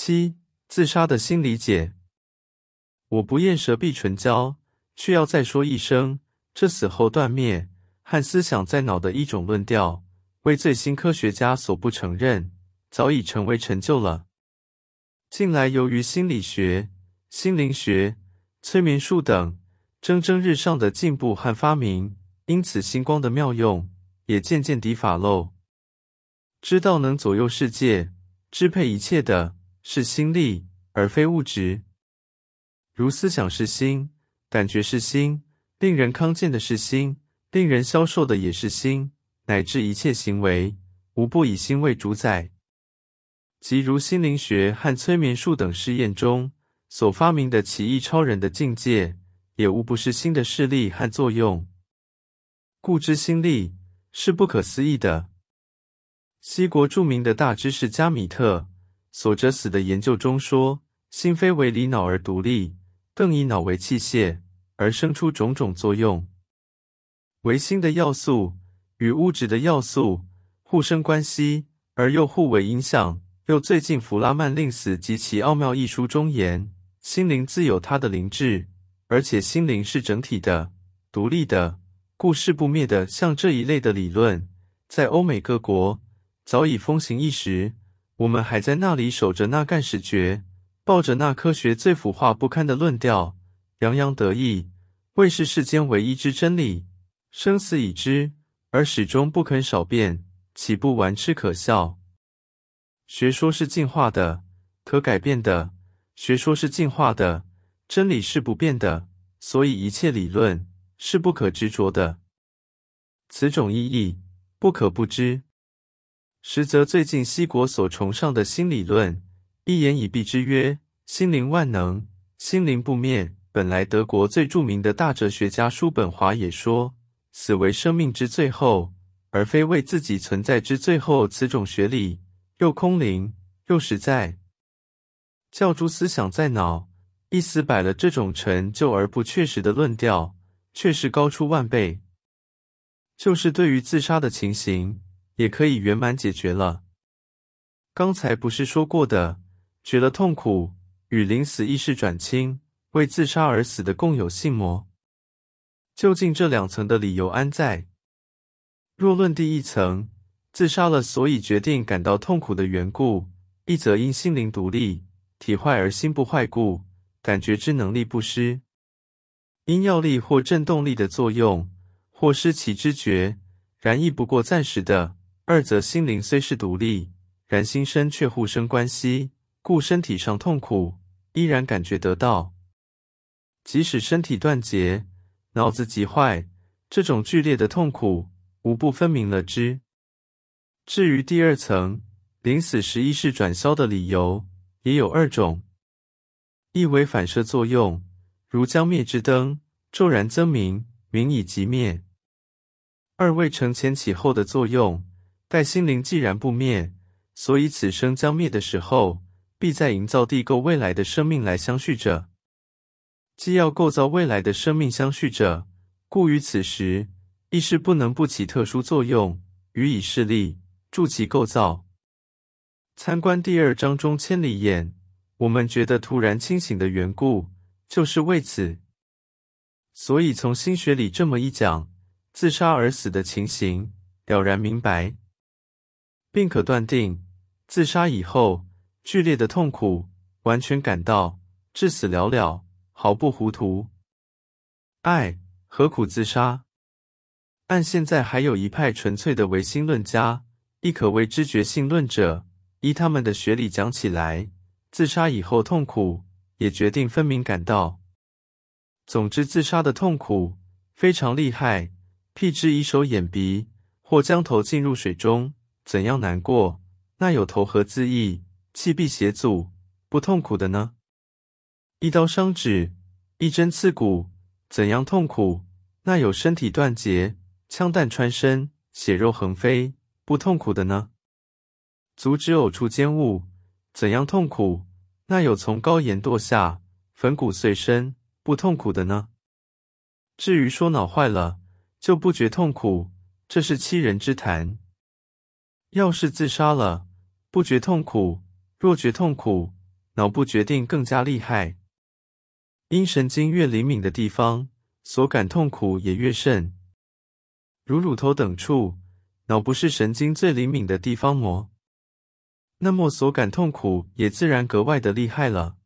七、自杀的新理解。我不厌舌必唇焦，却要再说一声：这死后断灭和思想在脑的一种论调，为最新科学家所不承认，早已成为陈旧了。近来由于心理学、心灵学、催眠术等蒸蒸日上的进步和发明，因此星光的妙用也渐渐抵法漏。知道能左右世界、支配一切的是心力，而非物质。如思想是心，感觉是心，令人康健的是心，令人消瘦的也是心，乃至一切行为，无不以心为主宰。即如心灵学和催眠术等试验中所发明的奇异超人的境界，也无不是心的势力和作用。故知心力是不可思议的。西国著名的大知识加米特所折死的研究中说：心非为离脑而独立。更以脑为器械而生出种种作用，唯心的要素与物质的要素互生关系，而又互为影响。又最近弗拉曼令死及其奥妙一书中言：心灵自有它的灵智，而且心灵是整体的、独立的，故事不灭的。像这一类的理论，在欧美各国早已风行一时，我们还在那里守着那干史诀。抱着那科学最腐化不堪的论调，洋洋得意，为是世间唯一之真理，生死已知，而始终不肯少变，岂不玩痴可笑？学说是进化的，可改变的；学说是进化的，真理是不变的，所以一切理论是不可执着的。此种意义不可不知。实则最近西国所崇尚的新理论。一言以蔽之曰：心灵万能，心灵不灭。本来德国最著名的大哲学家叔本华也说：死为生命之最后，而非为自己存在之最后。此种学理又空灵又实在。教诸思想在脑，一死摆了这种陈旧而不确实的论调，却是高出万倍。就是对于自杀的情形，也可以圆满解决了。刚才不是说过的？觉了痛苦与临死意识转轻，为自杀而死的共有性魔。究竟这两层的理由安在？若论第一层，自杀了，所以决定感到痛苦的缘故，一则因心灵独立，体坏而心不坏故，感觉之能力不失；因药力或振动力的作用，或失其知觉，然亦不过暂时的。二则心灵虽是独立，然心身却互生关系。故身体上痛苦依然感觉得到，即使身体断节、脑子急坏，这种剧烈的痛苦无不分明了之。至于第二层临死时意识转消的理由，也有二种：一为反射作用，如将灭之灯骤然增明，明以即灭；二为承前启后的作用，待心灵既然不灭，所以此生将灭的时候。必在营造地构未来的生命来相续着，既要构造未来的生命相续着，故于此时意识不能不起特殊作用，予以示力助其构造。参观第二章中千里眼，我们觉得突然清醒的缘故，就是为此。所以从心学里这么一讲，自杀而死的情形了然明白，并可断定自杀以后。剧烈的痛苦，完全感到至死了了，毫不糊涂。爱何苦自杀？按现在还有一派纯粹的唯心论家，亦可谓知觉性论者。依他们的学理讲起来，自杀以后痛苦也决定分明感到。总之，自杀的痛苦非常厉害。譬之以手掩鼻，或将头浸入水中，怎样难过？那有投河自缢。气闭血阻，不痛苦的呢？一刀伤指，一针刺骨，怎样痛苦？那有身体断节，枪弹穿身，血肉横飞，不痛苦的呢？足趾呕出尖物，怎样痛苦？那有从高岩堕下，粉骨碎身，不痛苦的呢？至于说脑坏了就不觉痛苦，这是欺人之谈。要是自杀了，不觉痛苦。若觉痛苦，脑部决定更加厉害。因神经越灵敏的地方，所感痛苦也越甚。如乳头等处，脑不是神经最灵敏的地方么？那么所感痛苦也自然格外的厉害了。